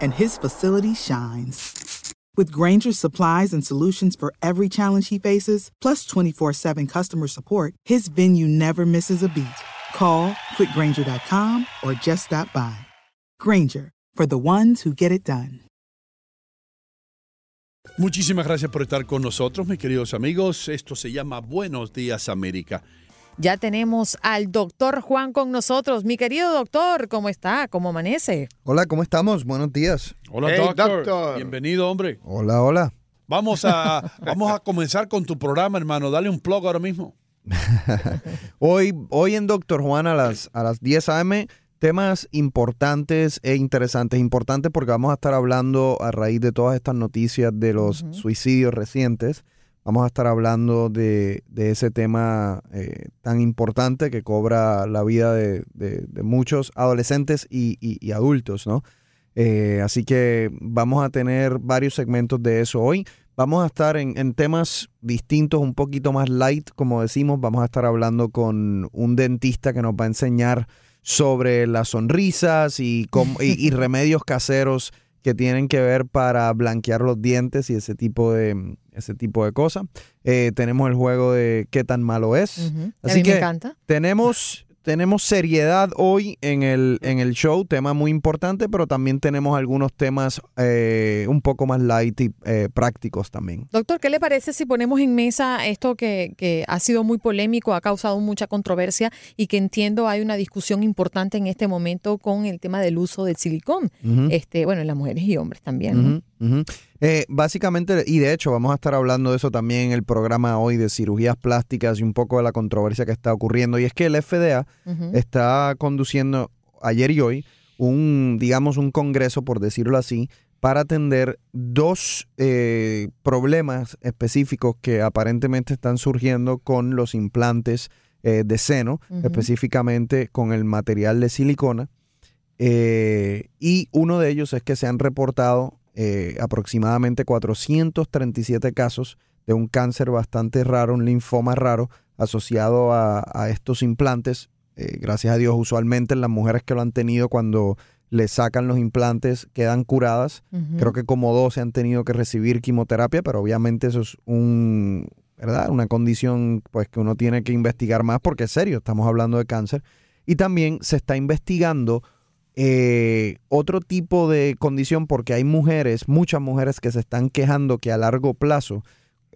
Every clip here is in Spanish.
and his facility shines. With Granger's supplies and solutions for every challenge he faces, plus 24 7 customer support, his venue never misses a beat. Call quickgranger.com or just stop by. Granger, for the ones who get it done. Muchísimas gracias por estar con nosotros, mis queridos amigos. Esto se llama Buenos Días América. Ya tenemos al doctor Juan con nosotros. Mi querido doctor, ¿cómo está? ¿Cómo amanece? Hola, ¿cómo estamos? Buenos días. Hola, Hey, doctor. doctor. Bienvenido, hombre. Hola, hola. Vamos a, vamos a comenzar con tu programa, hermano. Dale un plug ahora mismo. Hoy, hoy en Doctor Juan a las, a las 10 a.m. temas importantes e interesantes. Importantes porque vamos a estar hablando a raíz de todas estas noticias de los suicidios recientes. Vamos a estar hablando de, de ese tema eh, tan importante que cobra la vida de, de- de muchos adolescentes y, y- y adultos, ¿no? Eh, así que vamos a tener varios segmentos de eso hoy. Vamos a estar en, en temas distintos, un poquito más light, como decimos. Vamos a estar hablando con un dentista que nos va a enseñar sobre las sonrisas y, cómo- y, y remedios caseros que tienen que ver para blanquear los dientes y ese tipo de, ese tipo de cosas. Eh, tenemos el juego de qué tan malo es. Ujú. A Así mí que me encanta. tenemos, tenemos seriedad hoy en el, en el show, tema muy importante, pero también tenemos algunos temas eh, un poco más light y eh, prácticos también. Doctor, ¿qué le parece si ponemos en mesa esto que, que ha sido muy polémico, ha causado mucha controversia y que entiendo hay una discusión importante en este momento con el tema del uso del silicón? Este, bueno, en las mujeres y hombres también. ¿no? Eh, básicamente, y de hecho vamos a estar hablando de eso también en el programa hoy de cirugías plásticas y un poco de la controversia que está ocurriendo. Y es que el FDA está conduciendo ayer y hoy un, digamos, un congreso, por decirlo así, para atender dos eh, problemas específicos que aparentemente están surgiendo con los implantes eh, de seno, específicamente con el material de silicona. Eh, y uno de ellos es que se han reportado eh, aproximadamente 437 casos de un cáncer bastante raro, un linfoma raro asociado a, a estos implantes. Eh, gracias a Dios, usualmente las mujeres que lo han tenido cuando le sacan los implantes quedan curadas. Creo que como 12 han tenido que recibir quimioterapia, pero obviamente eso es un, ¿verdad? Una condición pues que uno tiene que investigar más porque es serio, estamos hablando de cáncer. Y también se está investigando eh, otro tipo de condición porque hay mujeres, muchas mujeres que se están quejando que a largo plazo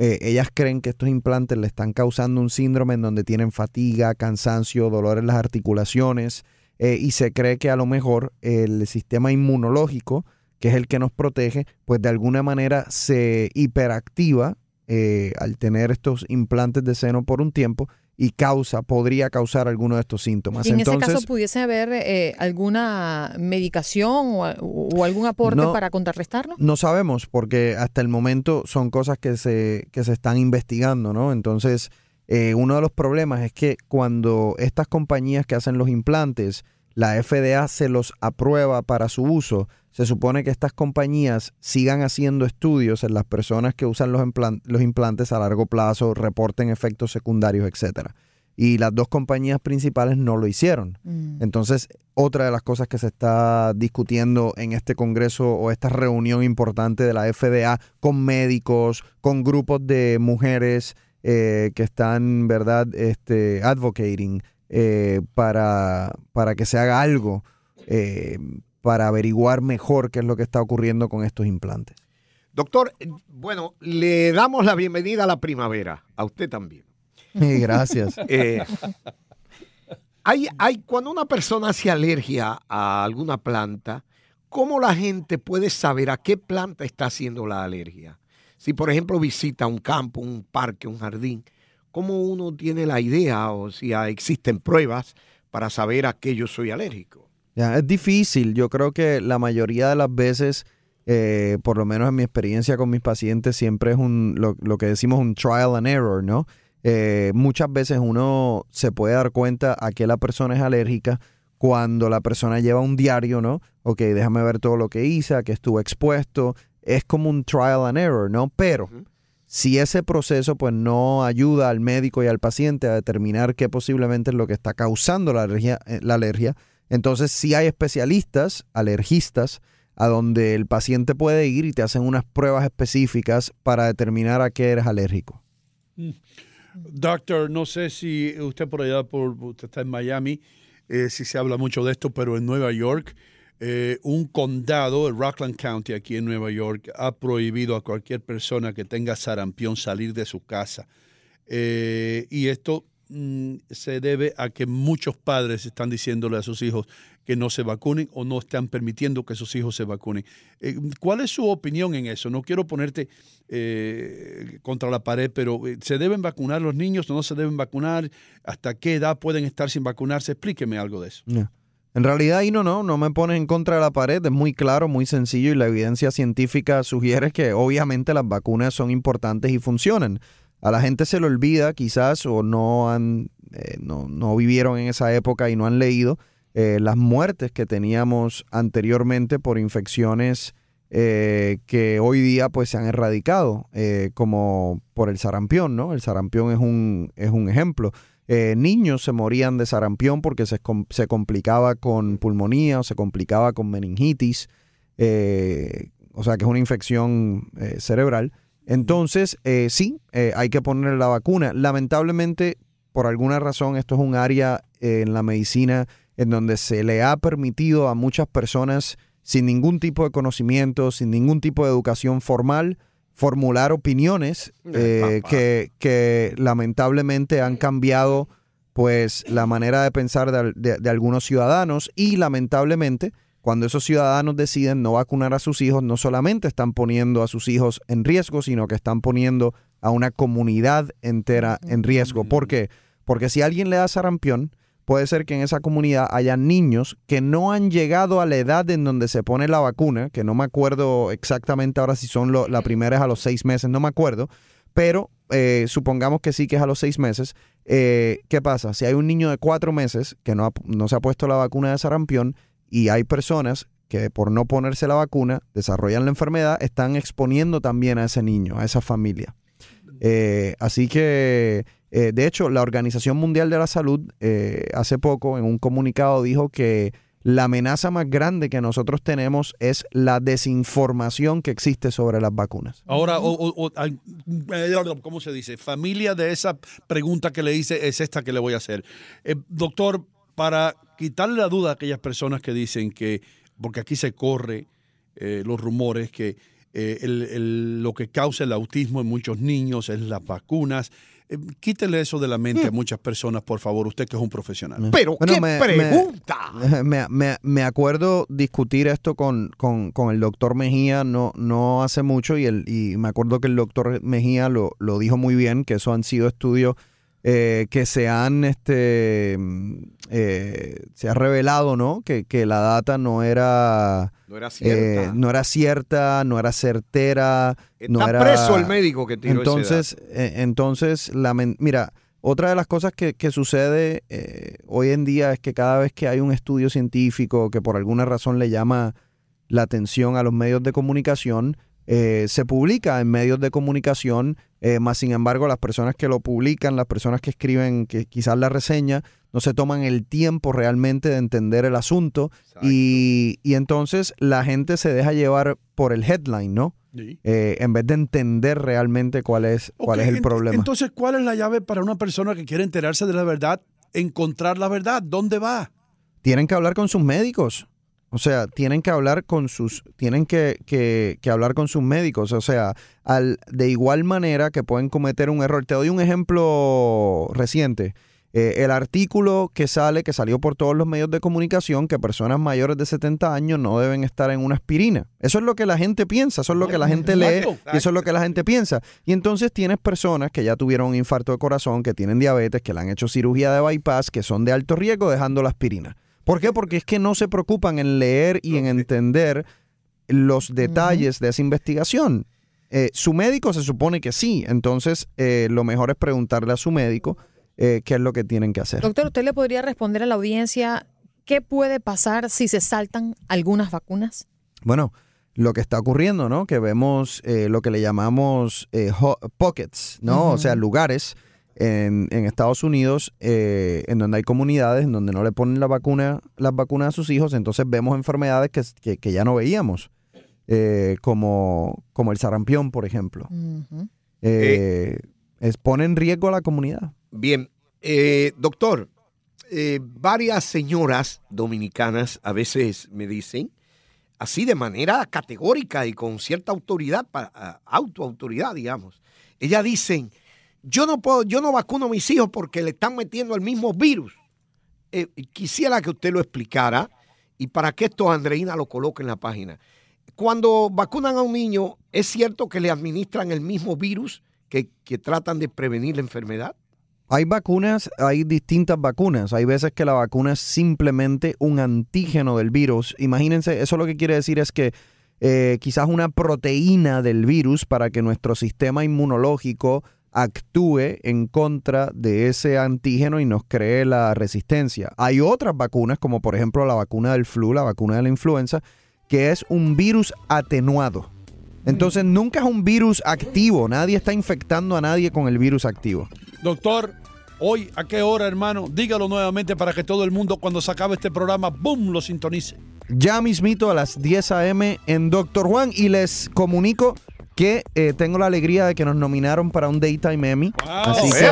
eh, ellas creen que estos implantes le están causando un síndrome en donde tienen fatiga, cansancio, dolor en las articulaciones eh, y se cree que a lo mejor el sistema inmunológico, que es el que nos protege, pues de alguna manera se hiperactiva eh, al tener estos implantes de seno por un tiempo y causa, podría causar alguno de estos síntomas. Y en ese caso pudiese haber eh, alguna medicación o, o algún aporte No. para contrarrestarlo. No sabemos, porque hasta el momento son cosas que se, que se están investigando, ¿no? Entonces, eh, uno de los problemas es que cuando estas compañías que hacen los implantes, la FDA se los aprueba para su uso, se supone que estas compañías sigan haciendo estudios en las personas que usan los, implan- los implantes a largo plazo, reporten efectos secundarios, etcétera. Y las dos compañías principales no lo hicieron. Entonces, otra de las cosas que se está discutiendo en este congreso o esta reunión importante de la FDA con médicos, con grupos de mujeres eh, que están, ¿verdad?, este, advocating eh, para, para que se haga algo eh, para averiguar mejor qué es lo que está ocurriendo con estos implantes. Doctor, bueno, le damos la bienvenida a la primavera, a usted también. Eh, gracias. Eh, hay, hay, cuando una persona hace alergia a alguna planta, ¿cómo la gente puede saber a qué planta está haciendo la alergia? Si, por ejemplo, visita un campo, un parque, un jardín, ¿cómo uno tiene la idea o si existen pruebas para saber a qué yo soy alérgico? Ya, es difícil. Yo creo que la mayoría de las veces, eh, por lo menos en mi experiencia con mis pacientes, siempre es un lo, lo que decimos un trial and error, ¿no? Eh, muchas veces uno se puede dar cuenta a qué la persona es alérgica cuando la persona lleva un diario, ¿no? Ok, déjame ver todo lo que hice, a qué estuvo expuesto. Es como un trial and error, ¿no? Pero si ese proceso pues no ayuda al médico y al paciente a determinar qué posiblemente es lo que está causando la alergia, eh, la alergia entonces sí hay especialistas, alergistas, a donde el paciente puede ir y te hacen unas pruebas específicas para determinar a qué eres alérgico. Doctor, no sé si usted por allá, por, usted está en Miami, eh, si se habla mucho de esto, pero en Nueva York, eh, un condado, el Rockland County, aquí en Nueva York, ha prohibido a cualquier persona que tenga sarampión salir de su casa. Eh, y esto mm, se debe a que muchos padres están diciéndole a sus hijos que no se vacunen o no están permitiendo que sus hijos se vacunen. Eh, ¿Cuál es su opinión en eso? No quiero ponerte eh, contra la pared, pero eh, ¿se deben vacunar los niños o no se deben vacunar? ¿Hasta qué edad pueden estar sin vacunarse? Explíqueme algo de eso. En realidad ahí no, no, no me pones en contra de la pared, es muy claro, muy sencillo y la evidencia científica sugiere que obviamente las vacunas son importantes y funcionan. A la gente se le olvida quizás o no han, eh, no, no vivieron en esa época y no han leído eh, las muertes que teníamos anteriormente por infecciones eh, que hoy día pues se han erradicado, como por el sarampión, ¿no? El sarampión es un, es un ejemplo. Niños se morían de sarampión porque se, se complicaba con pulmonía o se complicaba con meningitis, o sea que es una infección cerebral. Entonces, eh, sí, eh, hay que ponerle la vacuna. Lamentablemente, por alguna razón, esto es un área eh, en la medicina en donde se le ha permitido a muchas personas sin ningún tipo de conocimiento, sin ningún tipo de educación formal, formular opiniones eh, que, que lamentablemente han cambiado pues la manera de pensar de, de- de algunos ciudadanos y lamentablemente cuando esos ciudadanos deciden no vacunar a sus hijos, no solamente están poniendo a sus hijos en riesgo, sino que están poniendo a una comunidad entera en riesgo. ¿Por qué? Porque si alguien le da sarampión, puede ser que en esa comunidad haya niños que no han llegado a la edad en donde se pone la vacuna, que no me acuerdo exactamente ahora si son lo- la primera es a los seis meses, no me acuerdo, pero eh, supongamos que sí que es a los seis meses. eh, ¿Qué pasa? Si hay un niño de cuatro meses que no, ha- no se ha puesto la vacuna de sarampión y hay personas que por no ponerse la vacuna desarrollan la enfermedad, están exponiendo también a ese niño, a esa familia. Eh, así que, eh, de hecho, la Organización Mundial de la Salud eh, hace poco en un comunicado dijo que la amenaza más grande que nosotros tenemos es la desinformación que existe sobre las vacunas. Ahora, o, ¿cómo se dice? Familia de esa pregunta que le hice es esta que le voy a hacer. Doctor, para quitarle la duda a aquellas personas que dicen que, porque aquí se corre eh, los rumores que eh, el- el- lo que causa el autismo en muchos niños es las vacunas. Eh, quítele eso de la mente a muchas personas, por favor, usted que es un profesional. Pero Bueno, qué me- pregunta. Me, me- me acuerdo discutir esto con, con- con el doctor Mejía no, no hace mucho y, el, y me acuerdo que el doctor Mejía lo, lo dijo muy bien, que eso han sido estudios eh, que se han, este, mm, eh, se ha revelado, ¿no? Que, que la data no era... No era cierta. eh, no era cierta, no era certera, no Está era... preso el médico que tiró ese Entonces, eh, entonces lamen- mira, otra de las cosas que, que sucede eh, hoy en día es que cada vez que hay un estudio científico que por alguna razón le llama la atención a los medios de comunicación, se publica en medios de comunicación, eh, más sin embargo las personas que lo publican, las personas que escriben que quizás la reseña, no se toman el tiempo realmente de entender el asunto y, y entonces la gente se deja llevar por el headline, ¿no? Sí. Eh, en vez de entender realmente cuál es, cuál es el problema. Entonces, ¿cuál es la llave para una persona que quiere enterarse de la verdad? Encontrar la verdad. ¿Dónde va? tienen que hablar con sus médicos. O sea, tienen que hablar con sus, tienen que, que- que hablar con sus médicos. O sea, al, de igual manera que pueden cometer un error. Te doy un ejemplo reciente. Eh, el artículo que sale, que salió por todos los medios de comunicación, que personas mayores de 70 años no deben estar en una aspirina. Eso es lo que la gente piensa, eso es lo que la gente lee y eso es lo que la gente piensa. Y entonces tienes personas que ya tuvieron un infarto de corazón, que tienen diabetes, que le han hecho cirugía de bypass, que son de alto riesgo dejando la aspirina. ¿Por qué? Porque es que no se preocupan en leer y en entender los detalles de esa investigación. Eh, su médico se supone que sí, entonces eh, lo mejor es preguntarle a su médico eh, qué es lo que tienen que hacer. Doctor, ¿usted le podría responder a la audiencia qué puede pasar si se saltan algunas vacunas? Bueno, lo que está ocurriendo, ¿no? Que vemos eh, lo que le llamamos eh, pockets, ¿no? O sea, lugares en, en Estados Unidos eh, en donde hay comunidades en donde no le ponen la vacuna, las vacunas a sus hijos, entonces vemos enfermedades que, que- que ya no veíamos, eh, como, como el sarampión, por ejemplo. Eh, es, pone en riesgo a la comunidad. Bien, eh, doctor, eh, varias señoras dominicanas a veces me dicen, así de manera categórica y con cierta autoridad, pa- a- autoautoridad, digamos, ellas dicen, yo no puedo, yo no vacuno a mis hijos porque le están metiendo el mismo virus. Eh, quisiera que usted lo explicara y para que esto Andreina lo coloque en la página. Cuando vacunan a un niño, ¿es cierto que le administran el mismo virus que, que tratan de prevenir la enfermedad? Hay vacunas, hay distintas vacunas. Hay veces que la vacuna es simplemente un antígeno del virus. Imagínense, eso lo que quiere decir es que eh, quizás una proteína del virus para que nuestro sistema inmunológico actúe en contra de ese antígeno y nos cree la resistencia. Hay otras vacunas, como por ejemplo la vacuna del flu, la vacuna de la influenza, que es un virus atenuado. Entonces nunca es un virus activo, nadie está infectando a nadie con el virus activo. Doctor, hoy, ¿a qué hora, hermano? Dígalo nuevamente para que todo el mundo, cuando se acabe este programa, ¡boom!, lo sintonice. ya mismito a las 10 a.m. en Doctor Juan y les comunico que eh, tengo la alegría de que nos nominaron para un Daytime Emmy. Así que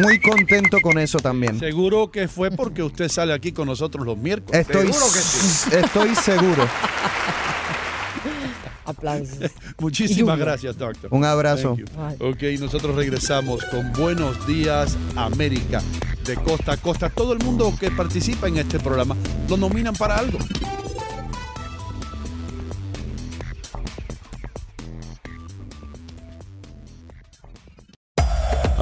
muy contento con eso también. Seguro que fue porque usted sale aquí con nosotros los miércoles. Estoy, estoy seguro. Aplausos. Muchísimas gracias, doctor. Un abrazo. Ok, nosotros regresamos con Buenos Días América, de costa a costa. Todo el mundo que participa en este programa lo nominan para algo.